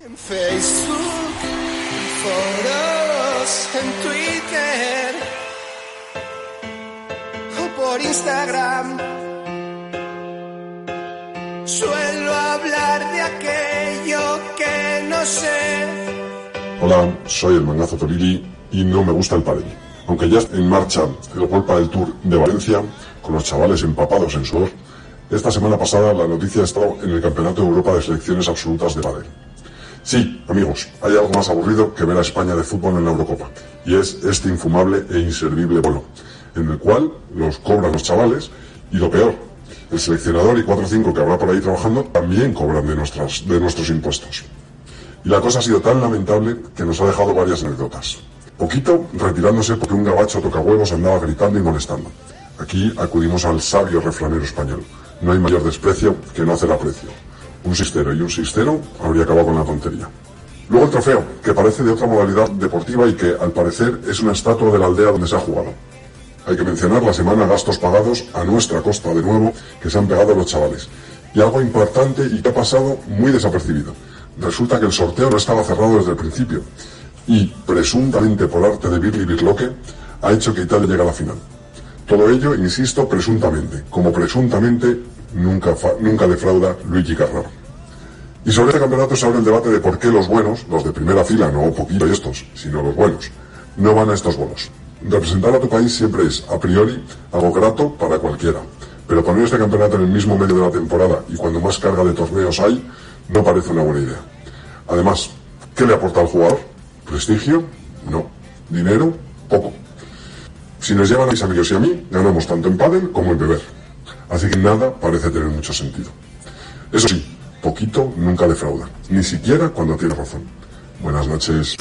En Facebook, en foros, en Twitter o por Instagram. Suelo hablar de aquello que no sé. Hola, soy el mangazo Torili y no me gusta el pádel. Aunque ya está en marcha el World del Tour de Valencia, con los chavales empapados en sudor, esta semana pasada la noticia ha estado en el Campeonato de Europa de Selecciones Absolutas de Pádel. Sí, amigos, hay algo más aburrido que ver a España de fútbol en la Eurocopa, y es este infumable e inservible vuelo, en el cual los cobran los chavales, y lo peor, el seleccionador y 4 o 5 que habrá por ahí trabajando también cobran de, nuestras, de nuestros impuestos. Y la cosa ha sido tan lamentable que nos ha dejado varias anécdotas. Poquito retirándose porque un gabacho toca huevos andaba gritando y molestando. Aquí acudimos al sabio refranero español. No hay mayor desprecio que no hacer aprecio. Un sistero y un sistero habría acabado con la tontería. Luego el trofeo, que parece de otra modalidad deportiva y que al parecer es una estatua de la aldea donde se ha jugado. Hay que mencionar la semana gastos pagados a nuestra costa de nuevo que se han pegado los chavales. Y algo importante y que ha pasado muy desapercibido. Resulta que el sorteo no estaba cerrado desde el principio. Y presuntamente por arte de Birli Birloque ha hecho que Italia llegue a la final. Todo ello, insisto, presuntamente. Como presuntamente nunca, nunca defrauda Luigi Carraro. Y sobre este campeonato se abre el debate de por qué los buenos, los de primera fila, no poquito y estos, sino los buenos, no van a estos bolos. Representar a tu país siempre es, a priori, algo grato para cualquiera. Pero poner este campeonato en el mismo medio de la temporada y cuando más carga de torneos hay, no parece una buena idea. Además, ¿qué le aporta al jugador? ¿Prestigio? No. ¿Dinero? Poco. Si nos llevan a mis amigos y a mí, ganamos tanto en pádel como en beber. Así que nada parece tener mucho sentido. Eso sí, poquito nunca defrauda, ni siquiera cuando tiene razón. Buenas noches.